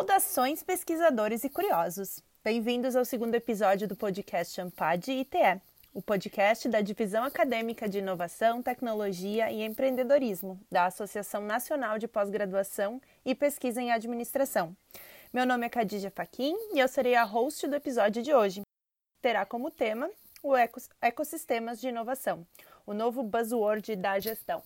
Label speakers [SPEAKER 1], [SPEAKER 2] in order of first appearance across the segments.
[SPEAKER 1] Saudações, pesquisadores e curiosos! Bem-vindos ao segundo episódio do podcast Ampad ITE, o podcast da Divisão Acadêmica de Inovação, Tecnologia e Empreendedorismo da Associação Nacional de Pós-Graduação e Pesquisa em Administração. Meu nome é Khadija Faquin e eu serei a host do episódio de hoje. Terá como tema o ecossistemas de inovação, o novo buzzword da gestão.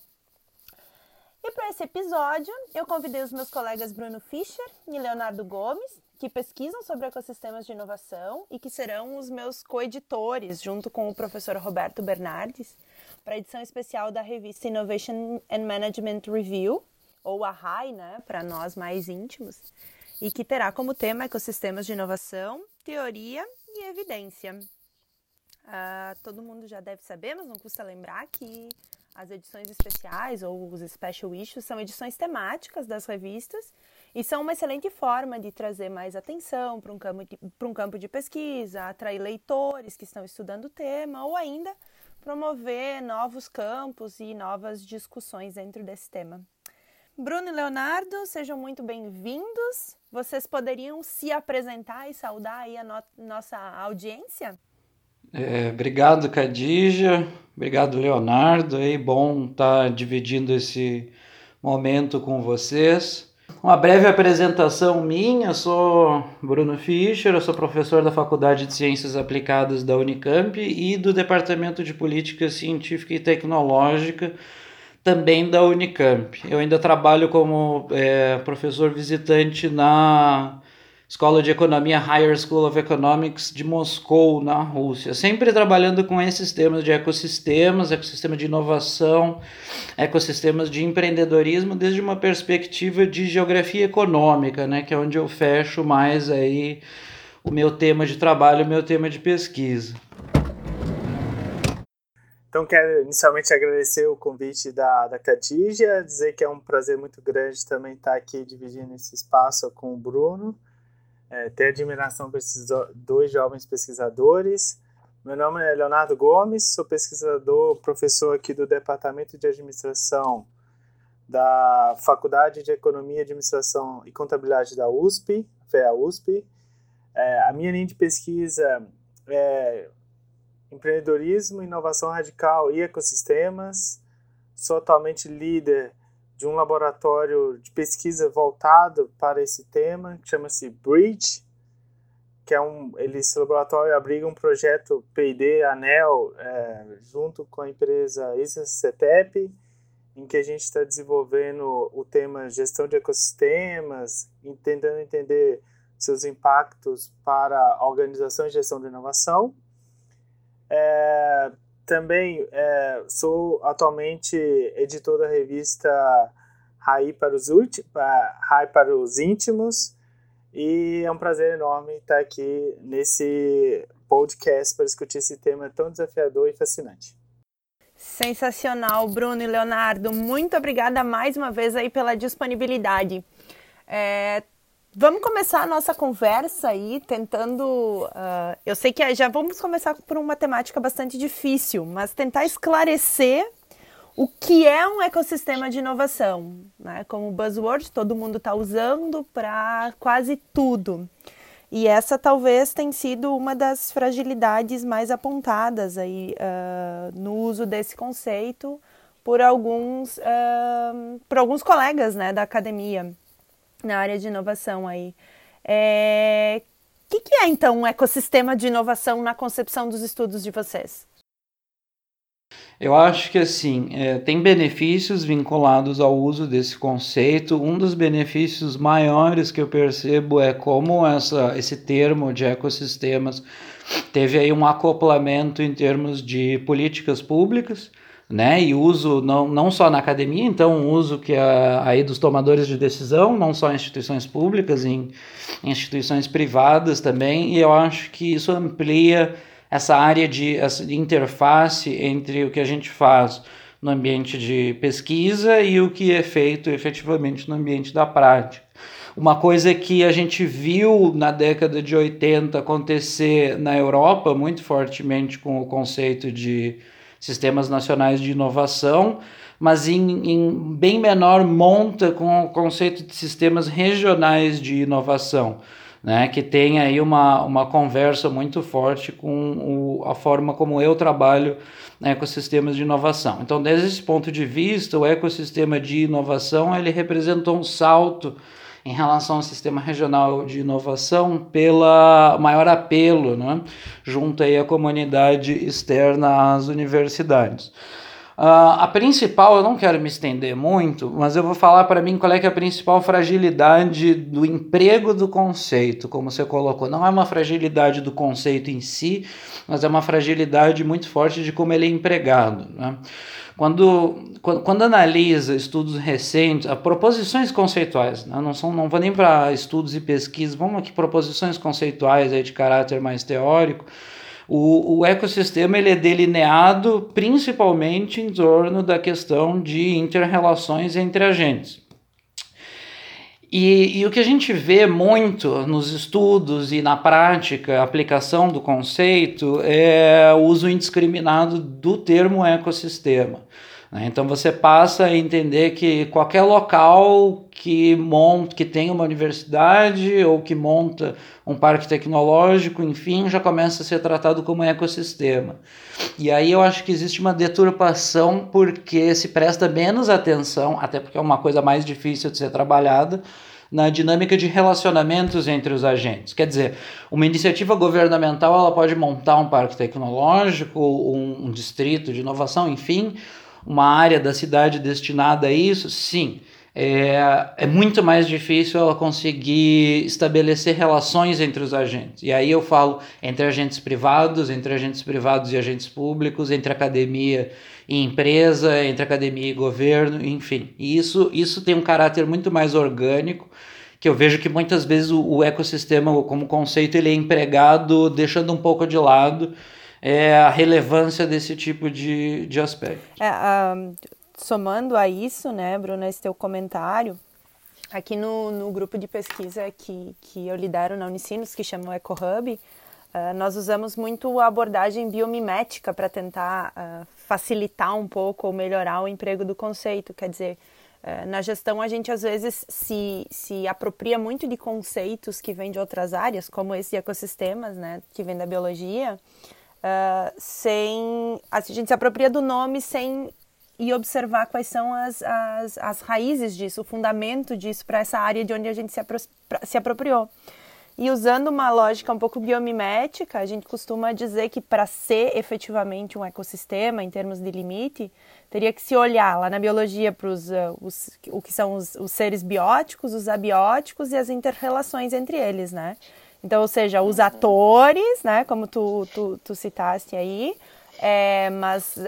[SPEAKER 1] E para esse episódio, eu convidei os meus colegas Bruno Fischer e Leonardo Gomes, que pesquisam sobre ecossistemas de inovação e que serão os meus coeditores, junto com o professor Roberto Bernardes, para a edição especial da revista Innovation and Management Review, ou a RAI, né, para nós mais íntimos, e que terá como tema ecossistemas de inovação, teoria e evidência. Uh, todo mundo já deve saber, mas não custa lembrar que as edições especiais ou os special issues são edições temáticas das revistas e são uma excelente forma de trazer mais atenção para um, campo de, um campo de pesquisa, atrair leitores que estão estudando o tema ou ainda promover novos campos e novas discussões dentro desse tema. Bruno e Leonardo, sejam muito bem-vindos. Vocês poderiam se apresentar e saudar aí a no nossa audiência?
[SPEAKER 2] É, obrigado, Cadija. Obrigado, Leonardo. É bom estar tá dividindo esse momento com vocês. Uma breve apresentação minha, eu sou Bruno Fischer, eu sou professor da Faculdade de Ciências Aplicadas da Unicamp e do Departamento de Política Científica e Tecnológica também da Unicamp. Eu ainda trabalho como é, professor visitante na Escola de Economia Higher School of Economics de Moscou, na Rússia. Sempre trabalhando com esses temas de ecossistemas, ecossistema de inovação, ecossistemas de empreendedorismo, desde uma perspectiva de geografia econômica, né, que é onde eu fecho mais aí o meu tema de trabalho, o meu tema de pesquisa.
[SPEAKER 3] Então, quero inicialmente agradecer o convite da, da Khadija, dizer que é um prazer muito grande também estar aqui dividindo esse espaço com o Bruno é, ter admiração por esses dois jovens pesquisadores. Meu nome é Leonardo Gomes, sou pesquisador, professor aqui do Departamento de Administração da Faculdade de Economia, Administração e Contabilidade da USP, FEA USP. É, a minha linha de pesquisa é empreendedorismo, inovação radical e ecossistemas. Sou atualmente líder de um laboratório de pesquisa voltado para esse tema, que chama-se Bridge, que é um, ele, esse laboratório abriga um projeto P&D ANEL é, junto com a empresa ISA-CETEP, em que a gente está desenvolvendo o tema gestão de ecossistemas, tentando entender seus impactos para a organização e gestão de inovação. É, também é, sou atualmente editor da revista Rai para os, para os Íntimos e é um prazer enorme estar aqui nesse podcast para discutir esse tema tão desafiador e fascinante.
[SPEAKER 1] Sensacional, Bruno e Leonardo. Muito obrigada mais uma vez aí pela disponibilidade. É, Vamos começar a nossa conversa aí tentando. Uh, eu sei que já vamos começar por uma temática bastante difícil, mas tentar esclarecer o que é um ecossistema de inovação. Né? Como buzzword, todo mundo está usando para quase tudo. E essa talvez tenha sido uma das fragilidades mais apontadas aí, uh, no uso desse conceito por alguns, uh, por alguns colegas né, da academia na área de inovação aí. É... O que, que é então um ecossistema de inovação na concepção dos estudos de vocês?
[SPEAKER 2] Eu acho que assim é, tem benefícios vinculados ao uso desse conceito. Um dos benefícios maiores que eu percebo é como essa, esse termo de ecossistemas teve aí um acoplamento em termos de políticas públicas né? E uso não, não só na academia, então uso que aí dos tomadores de decisão, não só em instituições públicas, em, em instituições privadas também, e eu acho que isso amplia essa área de, essa interface entre o que a gente faz no ambiente de pesquisa e o que é feito efetivamente no ambiente da prática. Uma coisa que a gente viu na década de 80 acontecer na Europa muito fortemente com o conceito de sistemas nacionais de inovação, mas em, em bem menor monta com o conceito de sistemas regionais de inovação. Né, que tem aí uma, uma conversa muito forte com o, a forma como eu trabalho ecossistemas de inovação. Então, desde esse ponto de vista, o ecossistema de inovação ele representou um salto em relação ao sistema regional de inovação pela maior apelo né, junto aí à comunidade externa às universidades. Uh, a principal, eu não quero me estender muito, mas eu vou falar para mim qual é, é a principal fragilidade do emprego do conceito, como você colocou. Não é uma fragilidade do conceito em si, mas é uma fragilidade muito forte de como ele é empregado. Né? Quando, quando, quando, analisa estudos recentes, a proposições conceituais, né? não, são, não vou nem para estudos e pesquisas, vamos aqui proposições conceituais aí de caráter mais teórico, o, o ecossistema ele é delineado principalmente em torno da questão de interrelações entre agentes. E, e, o que a gente vê muito nos estudos e na prática, aplicação do conceito, é o uso indiscriminado do termo ecossistema. Né? Então você passa a entender que qualquer local que monta, que tem uma universidade ou que monta um parque tecnológico, enfim, já começa a ser tratado como ecossistema. E aí eu acho que existe uma deturpação porque se presta menos atenção, até porque é uma coisa mais difícil de ser trabalhada, na dinâmica de relacionamentos entre os agentes. Quer dizer, uma iniciativa governamental ela pode montar um parque tecnológico, um, um distrito de inovação, enfim, uma área da cidade destinada a isso, sim. É, é muito mais difícil ela conseguir estabelecer relações entre os agentes. E aí eu falo entre agentes privados, entre agentes privados e agentes públicos, entre academia e empresa, entre academia e governo, enfim. E isso, isso tem um caráter muito mais orgânico, que eu vejo que muitas vezes o, ecossistema como conceito ele é empregado deixando um pouco de lado é, a relevância desse tipo de, de aspecto.
[SPEAKER 1] É, uh, somando a isso, né, Bruno, esse teu comentário, aqui no, no grupo de pesquisa que, que eu lidero na Unicinos, que chama o EcoHub, uh, nós usamos muito a abordagem biomimética para tentar uh, facilitar um pouco ou melhorar o emprego do conceito. Quer dizer, uh, na gestão a gente às vezes se, se apropria muito de conceitos que vêm de outras áreas, como esse de ecossistemas, né, que vem da biologia, uh, sem. A gente se apropria do nome sem e observar quais são as, as, as raízes disso, o fundamento disso para essa área de onde a gente se, apro se apropriou. E usando uma lógica um pouco biomimética, a gente costuma dizer que para ser efetivamente um ecossistema, em termos de limite, teria que se olhar lá na biologia para uh, os, o que são os, os seres bióticos, os abióticos e as interrelações entre eles, né? Então, ou seja, os atores, né, como tu, tu, tu citaste aí, é, mas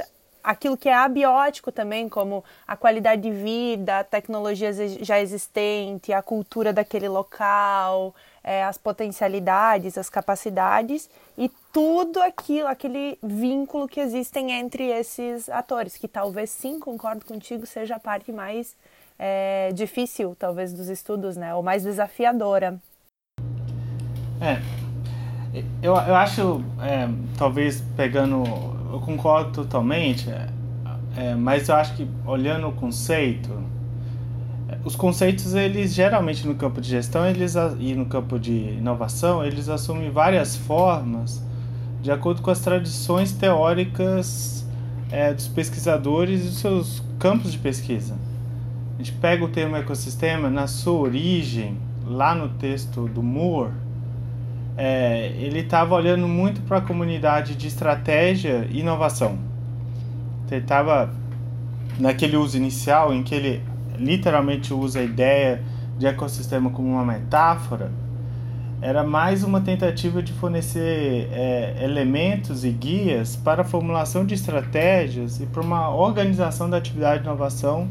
[SPEAKER 1] aquilo que é abiótico também, como a qualidade de vida, a tecnologia já existente, a cultura daquele local, é, as potencialidades, as capacidades e tudo aquilo, aquele vínculo que existem entre esses atores, que talvez sim, concordo contigo, seja a parte mais é, difícil, talvez, dos estudos, né, ou mais desafiadora.
[SPEAKER 3] É. Eu, eu acho, é, talvez pegando. Eu concordo totalmente, é, é, mas eu acho que olhando o conceito, os conceitos, eles geralmente no campo de gestão eles, e no campo de inovação, eles assumem várias formas de acordo com as tradições teóricas é, dos pesquisadores e dos seus campos de pesquisa. A gente pega o termo ecossistema na sua origem, lá no texto do Moore, é, ele estava olhando muito para a comunidade de estratégia e inovação. Ele estava naquele uso inicial em que ele literalmente usa a ideia de ecossistema como uma metáfora, era mais uma tentativa de fornecer é, elementos e guias para a formulação de estratégias e para uma organização da atividade de inovação,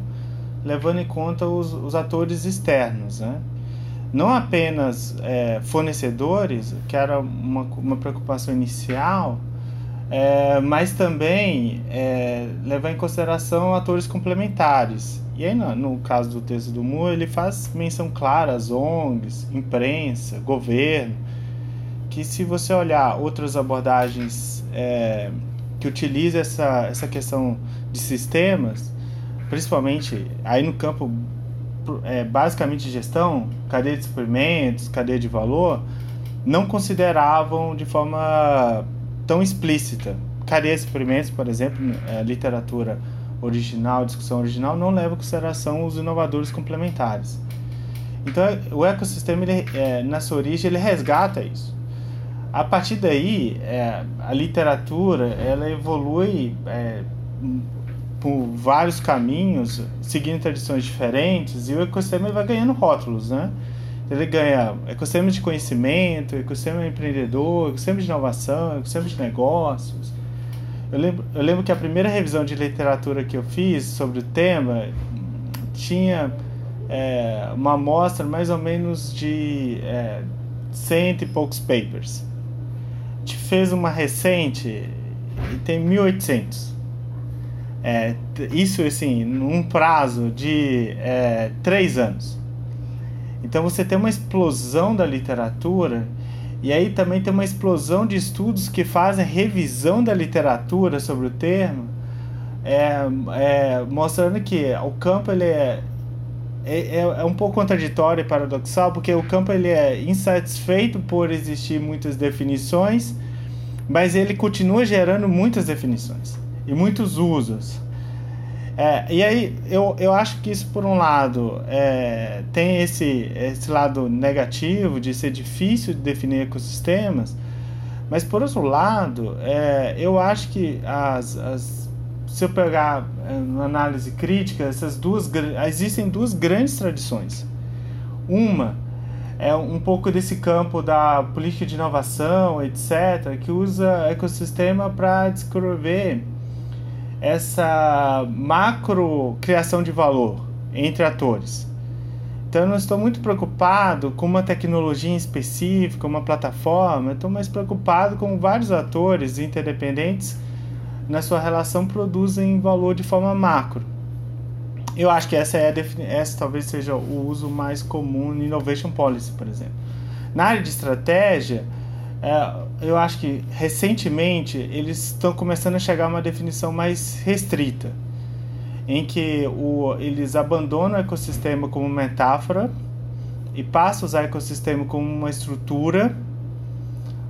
[SPEAKER 3] levando em conta os, os atores externos. Né? Não apenas é, fornecedores, que era uma, uma preocupação inicial, é, mas também é, levar em consideração atores complementares. E aí, no, no, caso do texto do Moore, ele faz menção clara às ONGs, imprensa, governo, que se você olhar outras abordagens é, que utiliza essa, essa questão de sistemas, principalmente aí no campo é, basicamente gestão, cadeia de suprimentos, cadeia de valor, não consideravam de forma tão explícita. Cadeia de suprimentos, por exemplo, a literatura original, discussão original, não leva em consideração os inovadores complementares. Então, o ecossistema, ele, é, na sua origem, ele resgata isso. A partir daí, é, a literatura ela evolui é, por vários caminhos, seguindo tradições diferentes, e o ecossistema vai ganhando rótulos, né? Ele ganha ecossistema de conhecimento, ecossistema empreendedor, ecossistema de inovação, ecossistema de negócios. Eu lembro, eu lembro que a primeira revisão de literatura que eu fiz sobre o tema tinha é, uma amostra mais ou menos de é, cento e poucos papers. A gente fez uma recente e tem 1800. É, isso assim, num prazo de é, três anos. Então você tem uma explosão da literatura e aí também tem uma explosão de estudos que fazem revisão da literatura sobre o termo, é, é, mostrando que o campo ele é, é, é, um pouco contraditório e paradoxal, porque o campo ele é insatisfeito por existir muitas definições, mas ele continua gerando muitas definições e muitos usos. É, e aí, eu, eu acho que isso, por um lado, é, tem esse, esse lado negativo de ser difícil de definir ecossistemas, mas, por outro lado, é, eu acho que as, as, se eu pegar é, uma análise crítica, essas duas, existem duas grandes tradições. Uma é um pouco desse campo da política de inovação, etc., que usa ecossistema para descrever essa macro criação de valor entre atores. Então eu não estou muito preocupado com uma tecnologia específica, uma plataforma, eu estou mais preocupado com vários atores interdependentes na sua relação produzem valor de forma macro. Eu acho que essa é essa talvez seja o uso mais comum no innovation policy, por exemplo. Na área de estratégia, é, eu acho que recentemente eles estão começando a chegar a uma definição mais restrita, em que o, eles abandonam o ecossistema como metáfora e passam a usar o ecossistema como uma estrutura,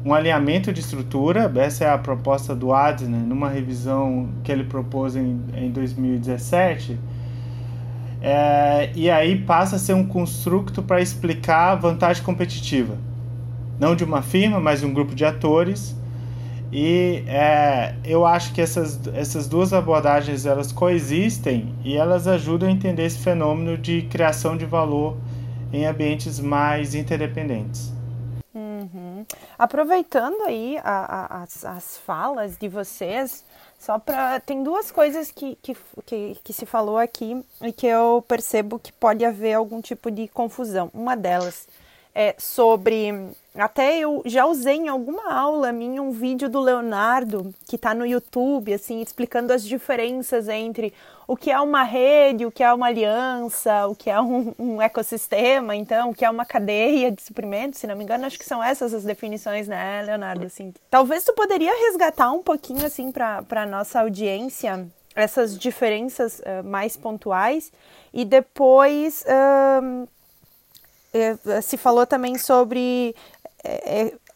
[SPEAKER 3] um alinhamento de estrutura. Essa é a proposta do Adner, numa revisão que ele propôs em, em 2017. É, e aí passa a ser um construto para explicar vantagem competitiva não de uma firma, mas de um grupo de atores. E é, eu acho que essas, essas duas abordagens elas coexistem e elas ajudam a entender esse fenômeno de criação de valor em ambientes mais interdependentes.
[SPEAKER 1] Uhum. Aproveitando aí a, a, as, as falas de vocês, só para tem duas coisas que, que, que, que, se falou aqui e que eu percebo que pode haver algum tipo de confusão. Uma delas é sobre até eu já usei em alguma aula minha um vídeo do Leonardo, que está no YouTube, assim, explicando as diferenças entre o que é uma rede, o que é uma aliança, o que é um, um ecossistema, então, o que é uma cadeia de suprimentos, se não me engano, acho que são essas as definições, né, Leonardo? Assim, talvez tu poderia resgatar um pouquinho, assim, para a nossa audiência, essas diferenças uh, mais pontuais, e depois. Uh, se falou também sobre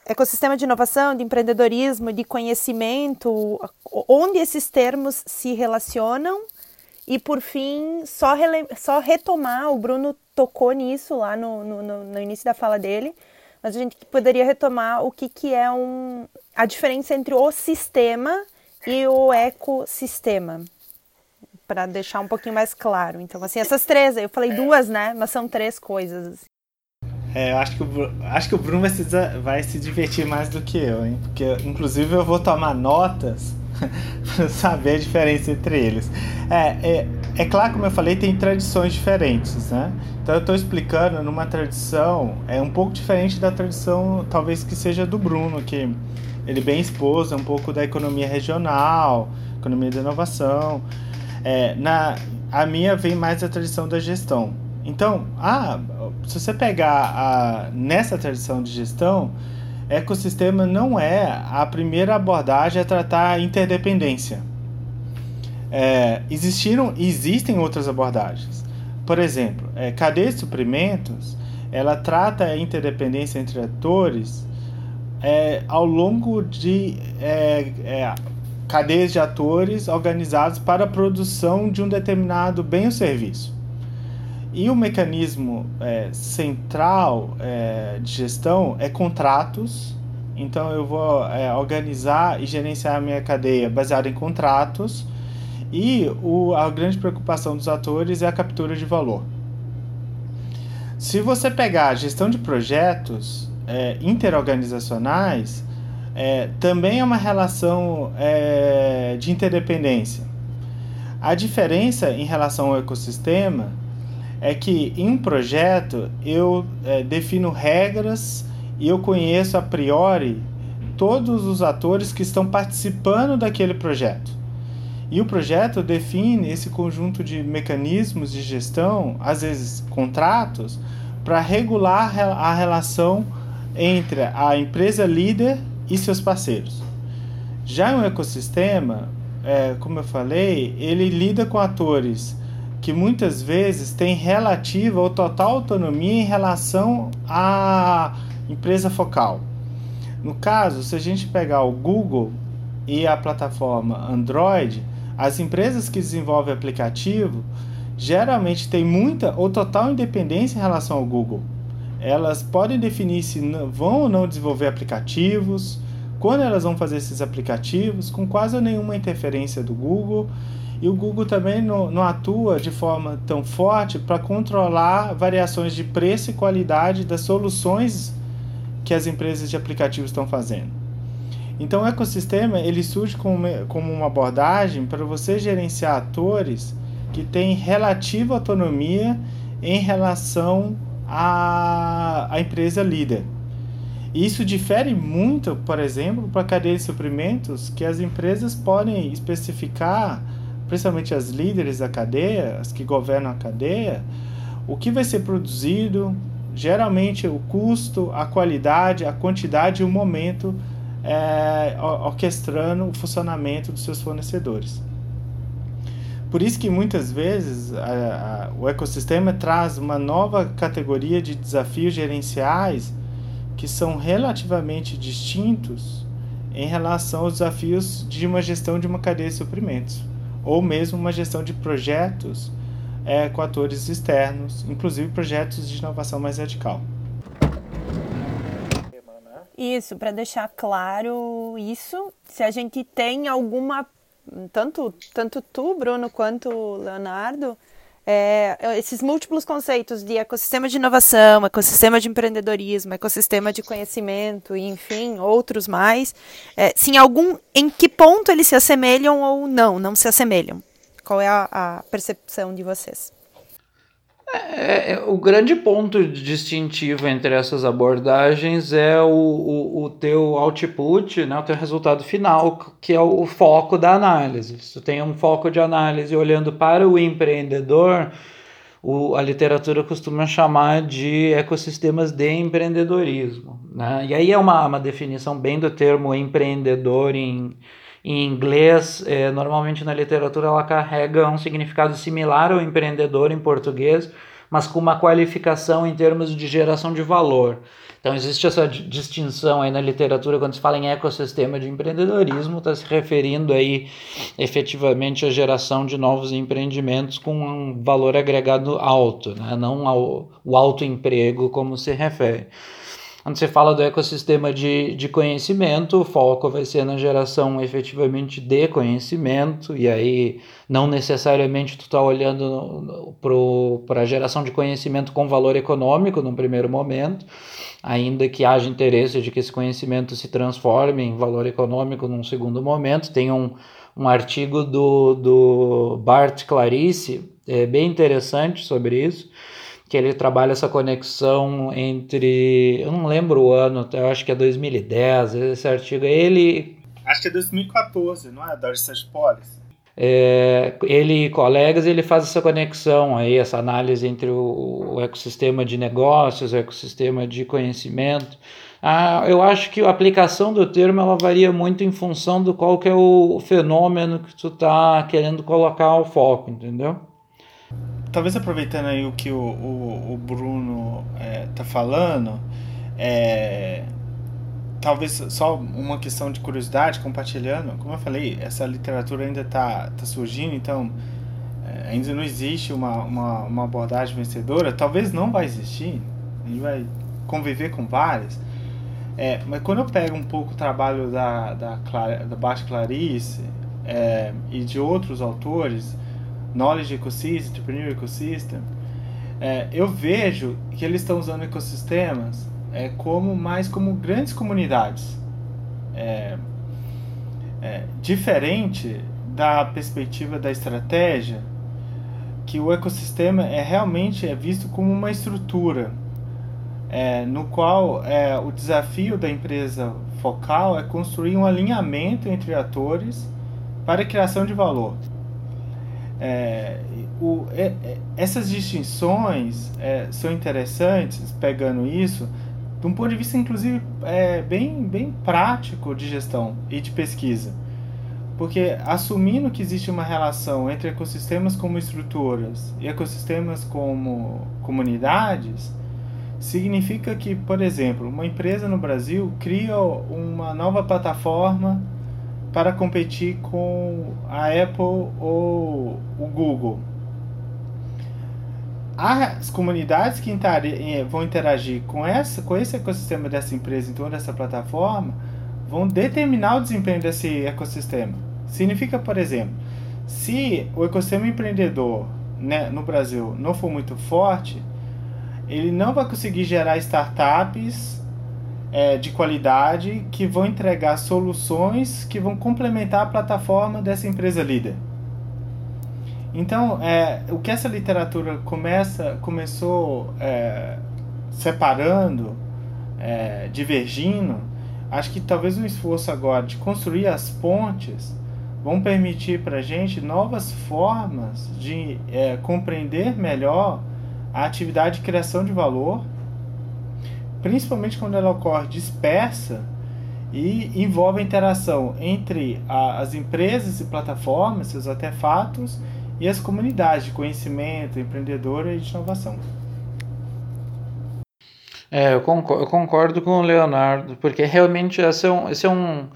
[SPEAKER 1] ecossistema de inovação, de empreendedorismo, de conhecimento, onde esses termos se relacionam e por fim só, só retomar, o Bruno tocou nisso lá no, no, no, início da fala dele, mas a gente poderia retomar o que, que é um, a diferença entre o sistema e o ecossistema para deixar um pouquinho mais claro. Então, assim, essas três, eu falei duas, né? Mas são três coisas.
[SPEAKER 3] É, eu acho que, o, acho que o Bruno vai se, vai se divertir mais do que eu, hein? Porque, inclusive, eu vou tomar notas para saber a diferença entre eles. É, é, é claro, como eu falei, tem tradições diferentes, né? Então, eu estou explicando numa tradição, é um pouco diferente da tradição, talvez, que seja do Bruno, que ele bem expôs, é um pouco da economia regional, economia da inovação. É, na, a minha vem mais da tradição da gestão. Então, ah, se você pegar a, nessa tradição de gestão, ecossistema não é a primeira abordagem a tratar a interdependência. É, existiram, existem outras abordagens. Por exemplo, é, cadeia de suprimentos, ela trata a interdependência entre atores é, ao longo de é, é, cadeias de atores organizados para a produção de um determinado bem ou serviço. E o mecanismo é, central é, de gestão é contratos. Então eu vou é, organizar e gerenciar a minha cadeia baseada em contratos. E o, a grande preocupação dos atores é a captura de valor. Se você pegar a gestão de projetos é, interorganizacionais, é, também é uma relação é, de interdependência. A diferença em relação ao ecossistema é que em um projeto eu é, defino regras e eu conheço a priori todos os atores que estão participando daquele projeto. E o projeto define esse conjunto de mecanismos de gestão, às vezes contratos, para regular a relação entre a empresa líder e seus parceiros. Já um ecossistema, é, como eu falei, ele lida com atores que muitas vezes têm relativa ou total autonomia em relação à empresa focal. No caso, se a gente pegar o Google e a plataforma Android, as empresas que desenvolvem aplicativo geralmente têm muita ou total independência em relação ao Google. Elas podem definir se vão ou não desenvolver aplicativos, quando elas vão fazer esses aplicativos, com quase nenhuma interferência do Google e o Google também não, não atua de forma tão forte para controlar variações de preço e qualidade das soluções que as empresas de aplicativos estão fazendo. Então o ecossistema ele surge como, como uma abordagem para você gerenciar atores que têm relativa autonomia em relação à, à empresa líder. Isso difere muito, por exemplo, para a cadeia de suprimentos, que as empresas podem especificar principalmente as líderes da cadeia, as que governam a cadeia, o que vai ser produzido, geralmente o custo, a qualidade, a quantidade e o momento é, orquestrando o funcionamento dos seus fornecedores. Por isso que muitas vezes a, a, o ecossistema traz uma nova categoria de desafios gerenciais que são relativamente distintos em relação aos desafios de uma gestão de uma cadeia de suprimentos ou mesmo uma gestão de projetos é, com atores externos, inclusive projetos de inovação mais radical.
[SPEAKER 1] Isso, para deixar claro isso, se a gente tem alguma, tanto, tanto tu, Bruno, quanto Leonardo, é, esses múltiplos conceitos de ecossistema de inovação, ecossistema de empreendedorismo, ecossistema de conhecimento e, enfim, outros mais, é, se em algum, em que ponto eles se assemelham ou não, não se assemelham? Qual é a, a percepção de vocês?
[SPEAKER 2] É, é, o grande ponto distintivo entre essas abordagens é o, o, o, teu output, né, o teu resultado final, que é o, o foco da análise. Se tu tem um foco de análise olhando para o empreendedor, o, a literatura costuma chamar de ecossistemas de empreendedorismo. Né? E aí é uma, uma definição bem do termo empreendedor em, em inglês, é, normalmente na literatura ela carrega um significado similar ao empreendedor em português, mas com uma qualificação em termos de geração de valor. Então existe essa distinção aí na literatura quando se fala em ecossistema de empreendedorismo, está se referindo aí efetivamente à geração de novos empreendimentos com um valor agregado alto, né? não ao o alto emprego como se refere. Quando você fala do ecossistema de, de conhecimento, o foco vai ser na geração efetivamente de conhecimento, e aí não necessariamente tu está olhando para a geração de conhecimento com valor econômico num primeiro momento, ainda que haja interesse de que esse conhecimento se transforme em valor econômico num segundo momento. Tem um, um artigo do, do Bart Clarice, é, bem interessante sobre isso, que ele trabalha essa conexão entre, eu não lembro o ano, eu acho que é 2010, esse artigo, ele...
[SPEAKER 3] Acho que é 2014, não é? Da Research Policy.
[SPEAKER 2] É, ele e colegas, ele faz essa conexão aí, essa análise entre o, o ecossistema de negócios, o ecossistema de conhecimento, Ah, eu acho que a aplicação do termo ela varia muito em função do qual que é o fenômeno que tu está querendo colocar o foco, entendeu?
[SPEAKER 3] Talvez aproveitando aí o que o, o, o Bruno é, falando, é, talvez só uma questão de curiosidade, compartilhando, como eu falei, essa literatura ainda está tá surgindo, então é, ainda não existe uma, uma, uma abordagem vencedora, talvez não vai existir, a gente vai conviver com várias, é, mas quando eu pego um pouco o trabalho da, da, Clara, da Baixa Clarice é, e de outros autores, Knowledge Ecosystem, Entrepreneur Ecosystem, é, eu vejo que eles estão usando ecossistemas é, como mais como grandes comunidades. É, é, diferente da perspectiva da estratégia, que o ecossistema é realmente é visto como uma estrutura, é, no qual é, o desafio da empresa focal é construir um alinhamento entre atores para a criação de valor. É, o, é, é, essas distinções é, são interessantes, pegando isso, de um ponto de vista, inclusive, é, bem, bem prático de gestão e de pesquisa. Porque assumindo que existe uma relação entre ecossistemas como estruturas e ecossistemas como comunidades, significa que, por exemplo, uma empresa no Brasil cria uma nova plataforma para competir com a Apple ou o Google as comunidades que eh, vão interagir com, essa, com esse ecossistema dessa empresa em torno dessa plataforma vão determinar o desempenho desse ecossistema. Significa, por exemplo, se o ecossistema empreendedor né, no Brasil não for muito forte, ele não vai conseguir gerar startups é, de qualidade que vão entregar soluções que vão complementar a plataforma dessa empresa líder. Então, é, o que essa literatura começa, começou é, separando, é, divergindo, acho que talvez um esforço agora de construir as pontes vão permitir para a gente novas formas de é, compreender melhor a atividade de criação de valor, principalmente quando ela ocorre dispersa e envolve a interação entre a, as empresas e plataformas, seus artefatos, e as comunidades de conhecimento, empreendedora e de inovação.
[SPEAKER 2] É, eu concordo, eu concordo, com o Leonardo, porque realmente esse é, um, esse é um.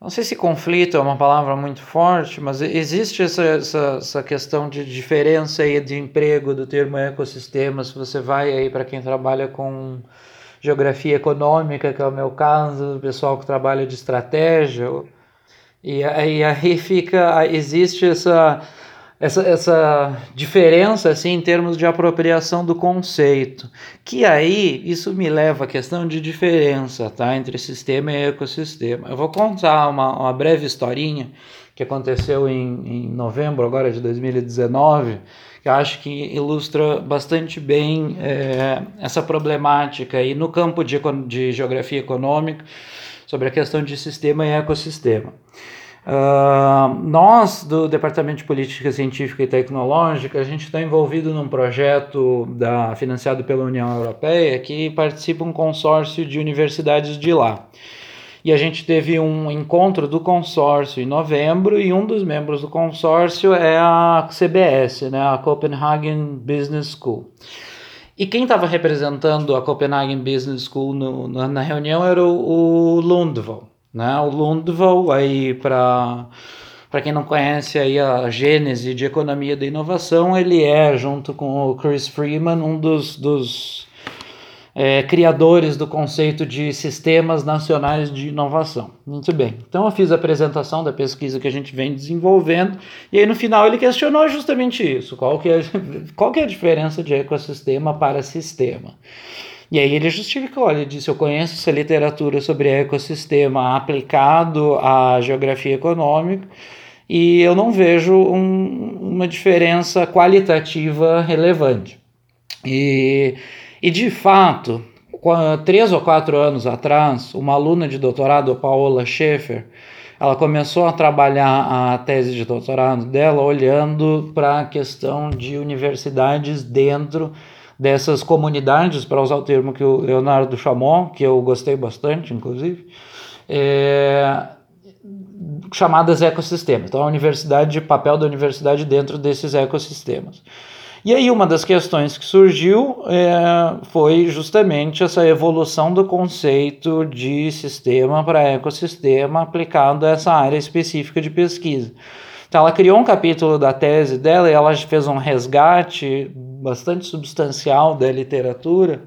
[SPEAKER 2] Não sei se conflito é uma palavra muito forte, mas existe essa, essa, essa questão de diferença aí de emprego do termo ecossistema. Se você vai aí para quem trabalha com geografia econômica, que é o meu caso, o pessoal que trabalha de estratégia, e aí, aí fica, existe essa essa, essa diferença assim em termos de apropriação do conceito. Que aí isso me leva à questão de diferença tá, entre sistema e ecossistema. Eu vou contar uma, uma breve historinha que aconteceu em, em novembro agora de 2019, que eu acho que ilustra bastante bem é, essa problemática aí no campo de, de geografia econômica sobre a questão de sistema e ecossistema. Uh, nós, do Departamento de Política Científica e Tecnológica, a gente está envolvido num projeto da, financiado pela União Europeia que participa um consórcio de universidades de lá. E a gente teve um encontro do consórcio em novembro e um dos membros do consórcio é a CBS, né, a Copenhagen Business School. E quem estava representando a Copenhagen Business School no, na, na, reunião era o, o Lundvall. Né? O Lundvall, aí para para quem não conhece aí a gênese de economia da inovação, ele é, junto com o Chris Freeman, um dos, dos é, criadores do conceito de sistemas nacionais de inovação. Muito bem. Então eu fiz a apresentação da pesquisa que a gente vem desenvolvendo e aí no final ele questionou justamente isso. Qual que é, qual que é a diferença de ecossistema para sistema? E aí ele justificou, ele disse, eu conheço essa literatura sobre ecossistema aplicado à geografia econômica e eu não vejo um, uma diferença qualitativa relevante. E, e de fato, três ou quatro anos atrás, uma aluna de doutorado, Paola Schaefer, ela começou a trabalhar a tese de doutorado dela olhando para a questão de universidades dentro dessas comunidades, para usar o termo que o Leonardo chamou, que eu gostei bastante, inclusive, é, chamadas ecossistemas. Então, a universidade, papel da universidade dentro desses ecossistemas. E aí, uma das questões que surgiu é, foi justamente essa evolução do conceito de sistema para ecossistema aplicado a essa área específica de pesquisa. Então, ela criou um capítulo da tese dela e ela fez um resgate bastante substancial da literatura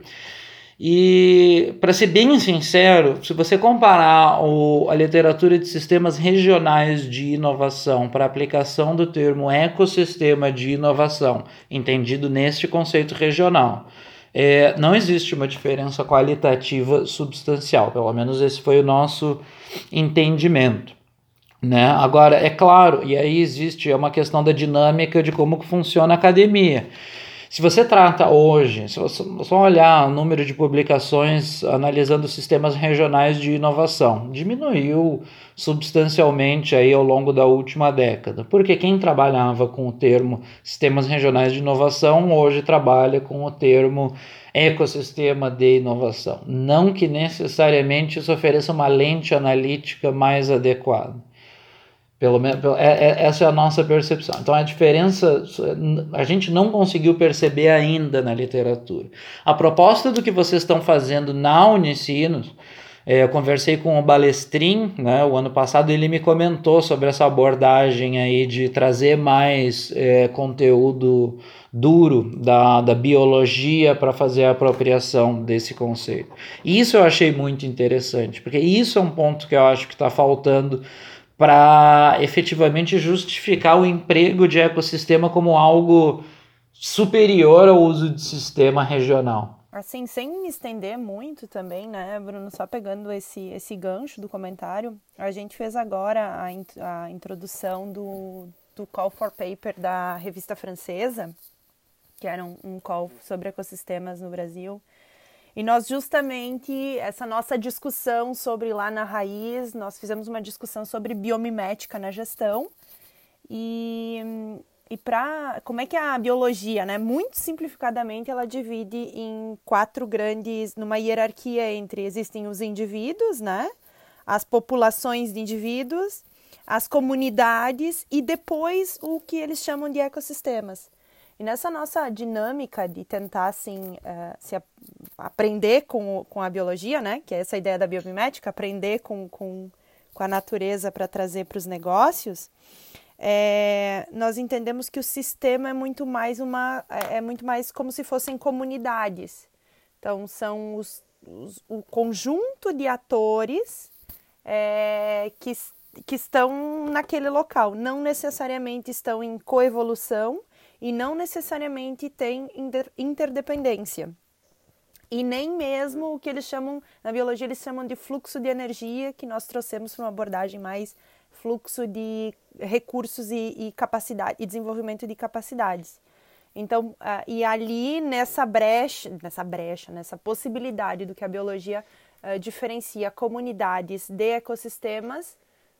[SPEAKER 2] e, para ser bem sincero, se você comparar o, a literatura de sistemas regionais de inovação para aplicação do termo ecossistema de inovação, entendido neste conceito regional, é, não existe uma diferença qualitativa substancial, pelo menos esse foi o nosso entendimento. Né? Agora, é claro, e aí existe uma questão da dinâmica de como funciona a academia. Se você trata hoje, se você só olhar o número de publicações analisando sistemas regionais de inovação, diminuiu substancialmente aí ao longo da última década, porque quem trabalhava com o termo sistemas regionais de inovação hoje trabalha com o termo ecossistema de inovação. Não que necessariamente isso ofereça uma lente analítica mais adequada. Pelo menos é, é, essa é a nossa percepção. Então a diferença a gente não conseguiu perceber ainda na literatura. A proposta do que vocês estão fazendo na Unicinos, é, eu conversei com o Balestrin, né, o ano passado, ele me comentou sobre essa abordagem aí de trazer mais é, conteúdo duro da, da biologia para fazer a apropriação desse conceito. Isso eu achei muito interessante, porque isso é um ponto que eu acho que está faltando para efetivamente justificar o emprego de ecossistema como algo superior ao uso de sistema regional.
[SPEAKER 1] Assim, sem me estender muito também, né, Bruno, só pegando esse, esse gancho do comentário, a gente fez agora a, in, a introdução do, do Call for Paper da revista francesa, que era um, um call sobre ecossistemas no Brasil, e nós justamente, essa nossa discussão sobre lá na raiz, nós fizemos uma discussão sobre biomimética na gestão. E, e para como é que a biologia, né, muito simplificadamente, ela divide em quatro grandes, numa hierarquia entre existem os indivíduos, né, as populações de indivíduos, as comunidades e depois o que eles chamam de ecossistemas. E nessa nossa dinâmica de tentar assim, uh, se aprender com, com a biologia, né? Que é essa ideia da biomimética, aprender com, com, com a natureza para trazer para os negócios, é, nós entendemos que o sistema é muito mais uma é, é muito mais como se fossem comunidades. Então são os, os o conjunto de atores é, que, que estão naquele local, não necessariamente estão em coevolução e não necessariamente tem inter interdependência. E nem mesmo o que eles chamam, na biologia, eles chamam de fluxo de energia, que nós trouxemos para uma abordagem mais fluxo de recursos e, e capacidade e desenvolvimento de capacidades. Então, e ali nessa brecha, nessa brecha, nessa possibilidade do que a biologia uh, diferencia comunidades de ecossistemas,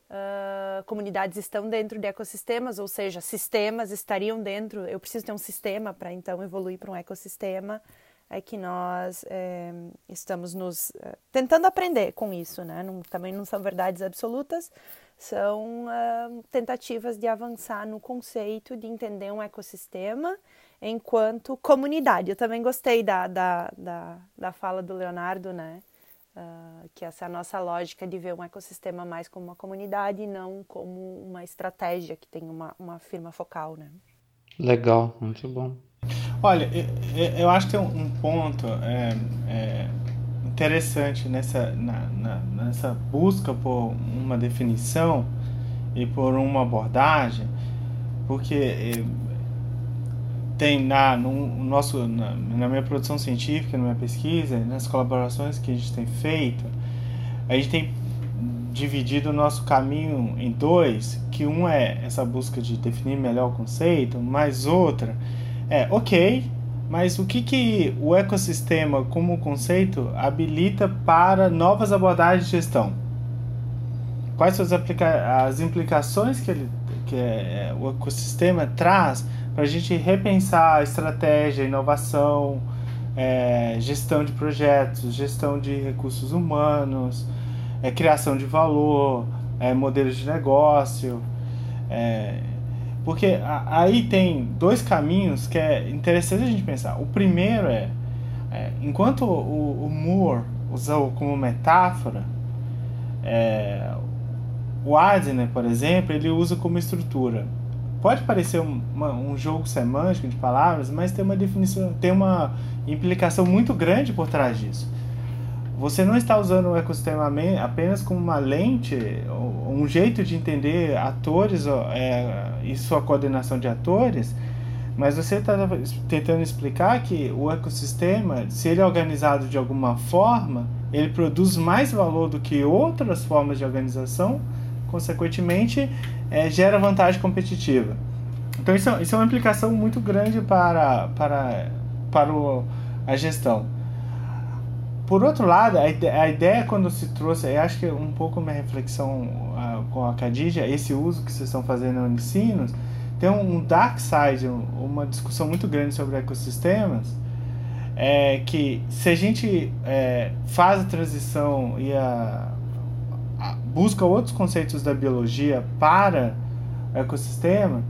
[SPEAKER 1] Uh, comunidades estão dentro de ecossistemas, ou seja, sistemas estariam dentro. Eu preciso ter um sistema para então evoluir para um ecossistema. É que nós é, estamos nos uh, tentando aprender com isso, né? Não, também não são verdades absolutas, são uh, tentativas de avançar no conceito de entender um ecossistema enquanto comunidade. Eu também gostei da, da, da, da fala do Leonardo, né? Uh, que essa é a nossa lógica de ver um ecossistema mais como uma comunidade e não como uma estratégia que tem uma, uma firma focal, né?
[SPEAKER 2] Legal, muito bom.
[SPEAKER 3] Olha, eu, acho que tem um ponto é, é interessante nessa, na, na, nessa busca por uma definição e por uma abordagem, porque tem na, no nosso, na, na, minha produção científica, na minha pesquisa, nas colaborações que a gente tem feito, a gente tem dividido o nosso caminho em dois, que um é essa busca de definir melhor o conceito, mas outra é, ok, mas o que, que o ecossistema como conceito habilita para novas abordagens de gestão? Quais são as, as implicações que, ele, que é, o ecossistema traz para a gente repensar a estratégia, a inovação, é, gestão de projetos, gestão de recursos humanos, é, criação de valor, é, modelos de negócio. É, porque aí tem dois caminhos que é interessante a gente pensar. O primeiro é, é enquanto o, o, Moore usou como metáfora, é, o Adner, por exemplo, ele usa como estrutura. Pode parecer um, uma, um jogo semântico de palavras, mas tem uma definição, tem uma implicação muito grande por trás disso. Você não está usando o ecossistema apenas como uma lente, um jeito de entender atores é, e sua coordenação de atores, mas você está tentando explicar que o ecossistema, se ele é organizado de alguma forma, ele produz mais valor do que outras formas de organização, consequentemente, é, gera vantagem competitiva. Então, isso, isso é uma implicação muito grande para, para, para o, a gestão. Por outro lado, a ideia, a ideia quando se trouxe, eu acho que um pouco minha reflexão uh, com a Khadija, esse uso que vocês estão fazendo no ensino, tem um, um dark side, um, uma discussão muito grande sobre ecossistemas, é que se a gente é, faz a transição e a, busca outros conceitos da biologia para o ecossistema,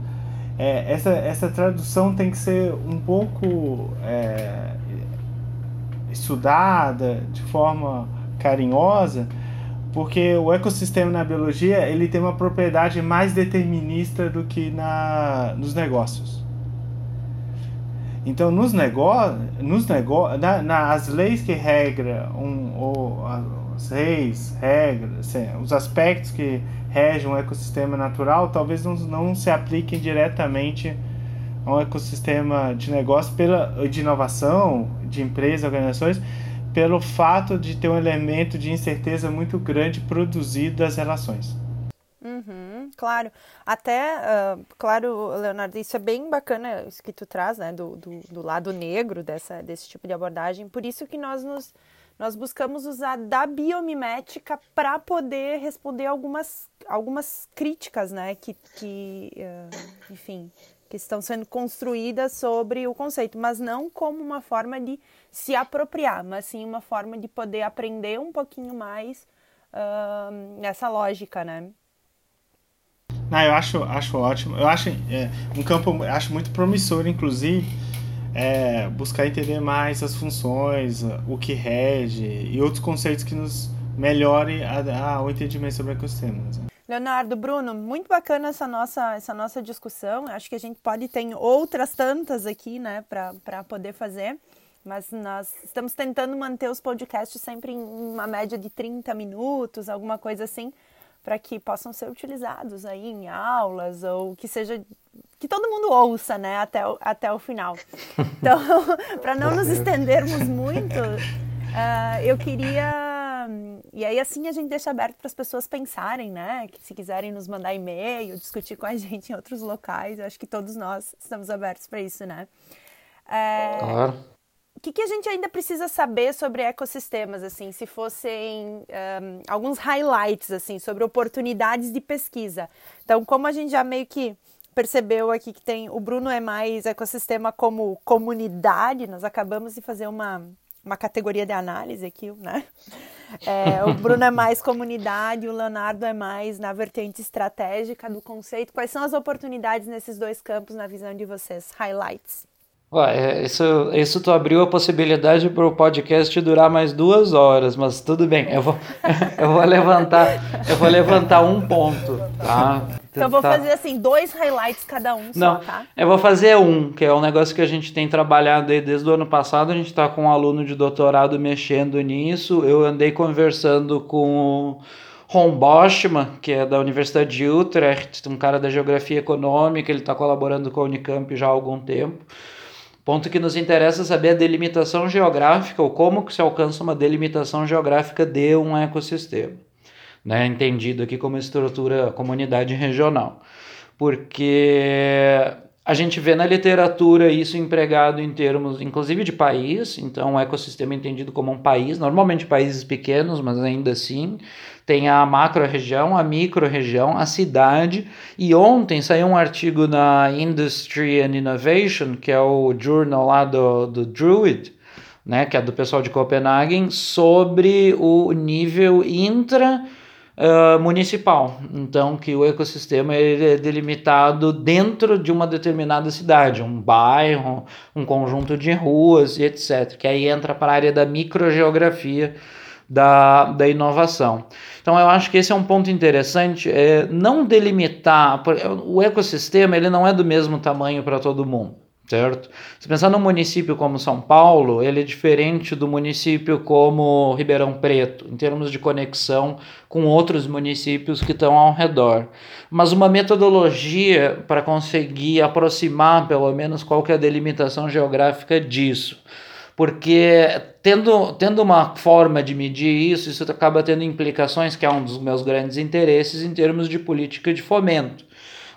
[SPEAKER 3] é, essa, essa tradução tem que ser um pouco é, estudada de forma carinhosa, porque o ecossistema na biologia ele tem uma propriedade mais determinista do que na, nos negócios. Então, nos negócios, nos negó na, nas leis que regra um, ou as leis, regras, os aspectos que regem um ecossistema natural, talvez não, não se apliquem diretamente a um ecossistema de negócio pela, de inovação, de empresas, organizações, pelo fato de ter um elemento de incerteza muito grande produzido das relações.
[SPEAKER 1] Uhum, claro. Até, uh, claro, Leonardo, isso é bem bacana isso que tu traz, né, do, do, do, lado negro dessa, desse tipo de abordagem. Por isso que nós nos nós buscamos usar da biomimética para poder responder algumas, algumas críticas, né, que, que uh, enfim, que estão sendo construídas sobre o conceito, mas não como uma forma de se apropriar, mas sim uma forma de poder aprender um pouquinho mais uh, nessa lógica, né?
[SPEAKER 3] Não, eu acho, acho ótimo. Eu acho é, um campo acho muito promissor, inclusive, é, buscar entender mais as funções, o que rege e outros conceitos que nos melhore a, a, o entendimento sobre ecossistemas. Né?
[SPEAKER 1] Leonardo, Bruno, muito bacana essa nossa, essa nossa discussão. Acho que a gente pode ter outras tantas aqui, né, para poder fazer. Mas nós estamos tentando manter os podcasts sempre em uma média de 30 minutos, alguma coisa assim, para que possam ser utilizados aí em aulas ou que seja que todo mundo ouça, né, até o, até o final. Então, para não nos estendermos muito, uh, eu queria e aí assim a gente deixa aberto para as pessoas pensarem, né? Que se quiserem nos mandar e-mail, discutir com a gente em outros locais, eu acho que todos nós estamos abertos para isso, né?
[SPEAKER 2] É... Claro.
[SPEAKER 1] Que, que, a gente ainda precisa saber sobre ecossistemas, assim, se fossem um, alguns highlights, assim, sobre oportunidades de pesquisa. Então, como a gente já meio que percebeu aqui que tem, o Bruno é mais ecossistema como comunidade, nós acabamos de fazer uma, uma categoria de análise aqui, né? É, o Bruno é mais comunidade, o Leonardo é mais na vertente estratégica do conceito. Quais são as oportunidades nesses dois campos na visão de vocês? Highlights.
[SPEAKER 2] Ué, isso, isso tu abriu a possibilidade para o podcast durar mais duas horas, mas tudo bem, eu vou, eu vou levantar, eu vou levantar um ponto, tá?
[SPEAKER 1] Então vou tá. fazer assim, dois highlights cada um
[SPEAKER 2] Não,
[SPEAKER 1] só, tá?
[SPEAKER 2] Eu vou fazer um, que é um negócio que a gente tem trabalhado aí desde o ano passado, a gente está com um aluno de doutorado mexendo nisso, eu andei conversando com o Ron Boschman, que é da Universidade de Utrecht, um cara da geografia econômica, ele está colaborando com a Unicamp já há algum tempo. Ponto que nos interessa saber a delimitação geográfica, ou como que se alcança uma delimitação geográfica de um ecossistema, né? entendido aqui como estrutura comunidade regional. Porque a gente vê na literatura isso empregado em termos, inclusive, de país, então o ecossistema é entendido como um país, normalmente países pequenos, mas ainda assim, tem a macro-região, a micro-região, a cidade. E ontem saiu um artigo na Industry and Innovation, que é o journal lá do, do Druid, né, que é do pessoal de Copenhagen, sobre o nível intra uh, municipal. Então, que o ecossistema é delimitado dentro de uma determinada cidade, um bairro, um conjunto de ruas etc. Que aí entra para a área da microgeografia da, da inovação. Então eu acho que esse é um ponto interessante, é não delimitar, o ecossistema ele não é do mesmo tamanho para todo mundo certo? Se pensar num município como São Paulo, ele é diferente do município como Ribeirão Preto, em termos de conexão com outros municípios que estão ao redor. Mas uma metodologia para conseguir aproximar, pelo menos, qual que é a delimitação geográfica disso. Porque tendo, tendo uma forma de medir isso, isso acaba tendo implicações, que é um dos meus grandes interesses, em termos de política de fomento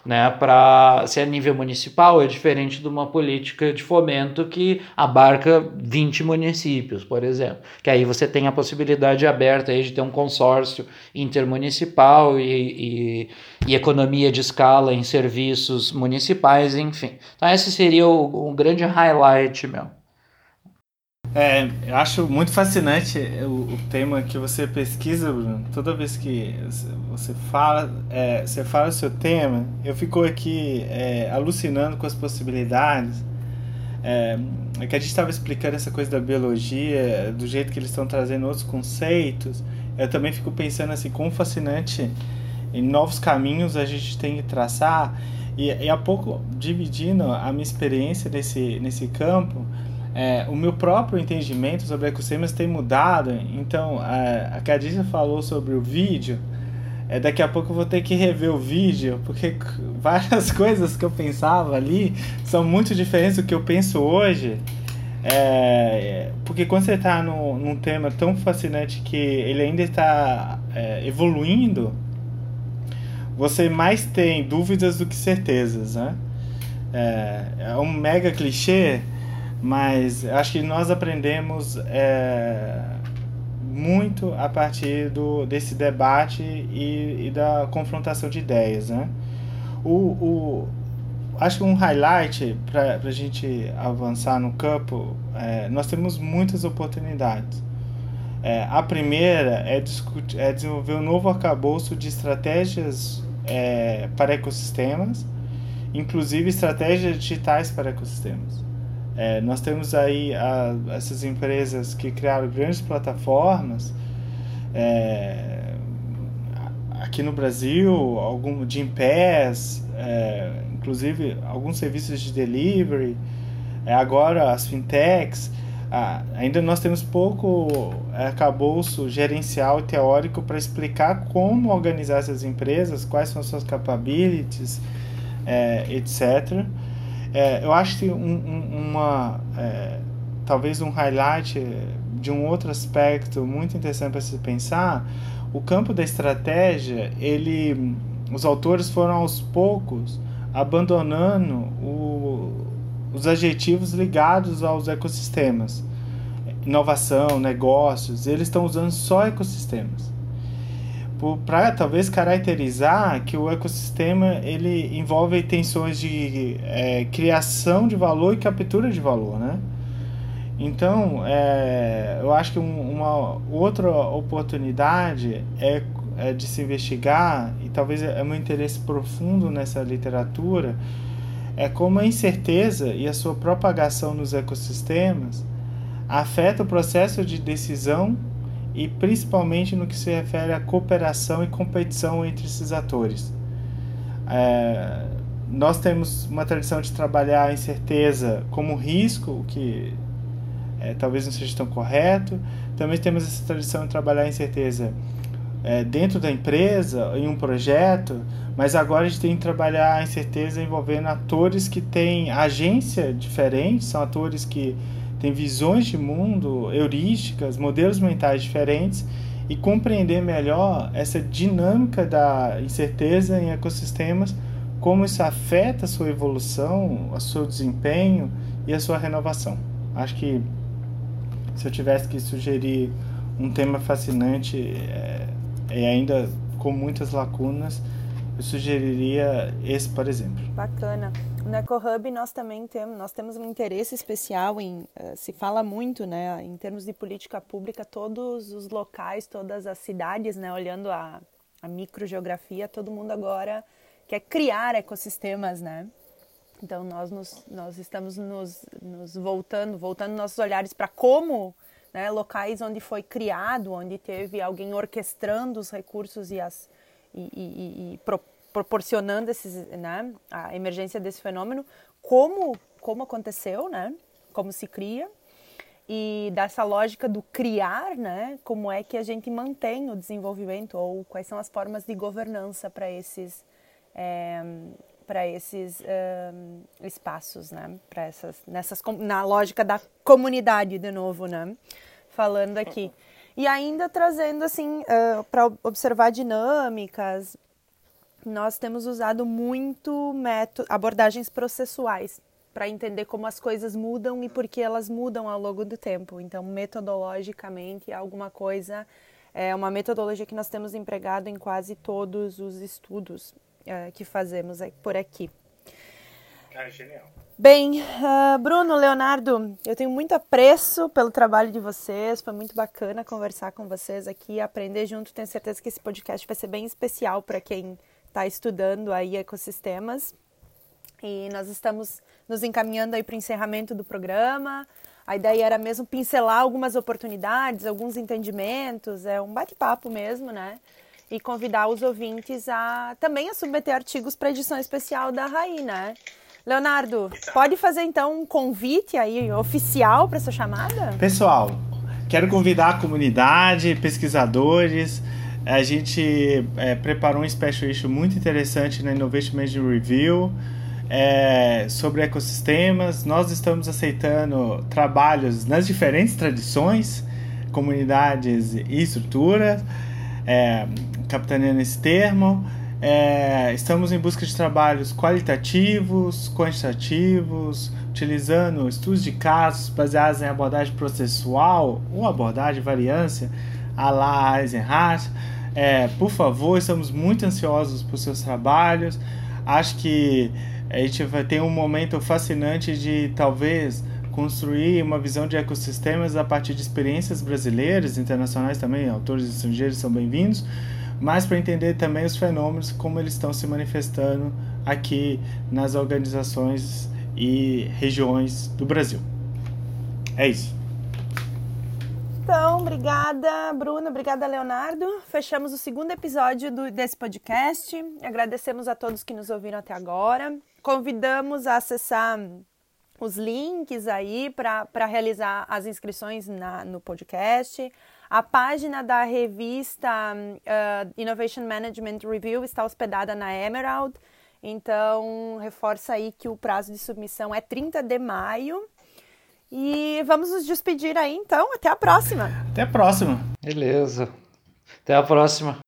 [SPEAKER 2] né, para ser a nível municipal é diferente de uma política de fomento que abarca 20 municípios, por exemplo, que aí você tem a possibilidade aberta aí de ter um consórcio intermunicipal e, e, e economia de escala em serviços municipais, enfim. Então esse seria o, o grande highlight meu.
[SPEAKER 3] É, eu acho muito fascinante o, o, tema que você pesquisa, Bruno. Toda vez que você fala, é, você fala o seu tema, eu fico aqui é, alucinando com as possibilidades. É, é que a gente estava explicando essa coisa da biologia, do jeito que eles estão trazendo outros conceitos. Eu também fico pensando assim, quão fascinante em novos caminhos a gente tem que traçar. E, e há pouco, dividindo a minha experiência nesse, nesse campo, é, o meu próprio entendimento sobre ecossistemas tem mudado. Então, a, a Cadícia falou sobre o vídeo. É, daqui a pouco eu vou ter que rever o vídeo, porque várias coisas que eu pensava ali são muito diferentes do que eu penso hoje. É, porque quando você está num tema tão fascinante que ele ainda está é, evoluindo, você mais tem dúvidas do que certezas, né? É, é um mega clichê, mas acho que nós aprendemos é, muito a partir do, desse debate e, e da confrontação de ideias. Né? O, o, acho que um highlight para a gente avançar no campo, é, nós temos muitas oportunidades. É, a primeira é, discutir, é desenvolver um novo arcabouço de estratégias é, para ecossistemas, inclusive estratégias digitais para ecossistemas. É, nós temos aí a, essas empresas que criaram grandes plataformas é, aqui no Brasil, algum de Pass, é, inclusive alguns serviços de delivery, é, agora as fintechs. Ah, ainda nós temos pouco é, acabouço gerencial e teórico para explicar como organizar essas empresas, quais são suas capabilities, é, etc. É, eu acho que um, um, uma, é, talvez um highlight de um outro aspecto muito interessante para se pensar, o campo da estratégia, ele, os autores foram aos poucos abandonando o, os adjetivos ligados aos ecossistemas. Inovação, negócios, eles estão usando só ecossistemas para talvez caracterizar que o ecossistema ele envolve tensões de é, criação de valor e captura de valor, né? Então, é, eu acho que um, uma outra oportunidade é, é, de se investigar, e talvez é meu interesse profundo nessa literatura, é como a incerteza e a sua propagação nos ecossistemas afeta o processo de decisão e principalmente no que se refere à cooperação e competição entre esses atores. É, nós temos uma tradição de trabalhar a incerteza como risco, o que é, talvez não seja tão correto. Também temos essa tradição de trabalhar a incerteza é, dentro da empresa, em um projeto, mas agora a gente tem que trabalhar a incerteza envolvendo atores que têm agência diferente, são atores que tem visões de mundo, heurísticas, modelos mentais diferentes e compreender melhor essa dinâmica da incerteza em ecossistemas, como isso afeta a sua evolução, o seu desempenho e a sua renovação. Acho que se eu tivesse que sugerir um tema fascinante é, e ainda com muitas lacunas, eu sugeriria esse, por exemplo.
[SPEAKER 1] Bacana. No EcoHub nós também temos, nós temos um interesse especial em, uh, se fala muito, né, em termos de política pública, todos os locais, todas as cidades, né, olhando a, a microgeografia, todo mundo agora quer criar ecossistemas, né? Então nós, nos, nós estamos nos, nos voltando, voltando nossos olhares para como né, locais onde foi criado, onde teve alguém orquestrando os recursos e, as, e, e, e proporcionando esses, né, a emergência desse fenômeno, como, como aconteceu, né, como se cria, e dessa lógica do criar, né, como é que a gente mantém o desenvolvimento ou quais são as formas de governança para esses é, para esses um, espaços, né? Para essas, nessas, na lógica da comunidade de novo, né? Falando aqui e ainda trazendo assim uh, para observar dinâmicas. Nós temos usado muito método, abordagens processuais para entender como as coisas mudam e por que elas mudam ao longo do tempo. Então, metodologicamente, alguma coisa é uma metodologia que nós temos empregado em quase todos os estudos uh, que fazemos por aqui.
[SPEAKER 3] Cara, genial.
[SPEAKER 1] Bem, uh, Bruno, Leonardo, eu tenho muito apreço pelo trabalho de vocês. Foi muito bacana conversar com vocês aqui, aprender junto. Tenho certeza que esse podcast vai ser bem especial para quem está estudando aí ecossistemas. E nós estamos nos encaminhando aí para o encerramento do programa. A ideia era mesmo pincelar algumas oportunidades, alguns entendimentos, é um bate-papo mesmo, né? e convidar os ouvintes a também a submeter artigos para edição especial da RAI, né? Leonardo, pode fazer então um convite aí oficial para essa chamada?
[SPEAKER 3] Pessoal, quero convidar a comunidade, pesquisadores. A gente é, preparou um special issue muito interessante na Innovation Management Review é, sobre ecossistemas. Nós estamos aceitando trabalhos nas diferentes tradições, comunidades e estruturas é, capitaneando esse termo. É, estamos em busca de trabalhos qualitativos, quantitativos, utilizando estudos de casos baseados em abordagem processual ou abordagem variância, a la Eisenhardt. É, por favor, estamos muito ansiosos por seus trabalhos. Acho que a gente vai ter um momento fascinante de talvez construir uma visão de ecossistemas a partir de experiências brasileiras, internacionais também, autores estrangeiros são bem-vindos, mas para entender também os fenômenos, como eles estão se manifestando aqui nas organizações e regiões do Brasil. É isso.
[SPEAKER 1] Então, obrigada, Bruno, obrigada, Leonardo. Fechamos o segundo episódio do, desse podcast. Agradecemos a todos que nos ouviram até agora. Convidamos a acessar os links aí para realizar as inscrições na, no podcast. A página da revista uh, Innovation Management Review está hospedada na Emerald, então reforça aí que o prazo de submissão é 30 de maio. E vamos nos despedir aí então. Até a próxima.
[SPEAKER 3] Até a próxima.
[SPEAKER 2] Beleza. Até a próxima.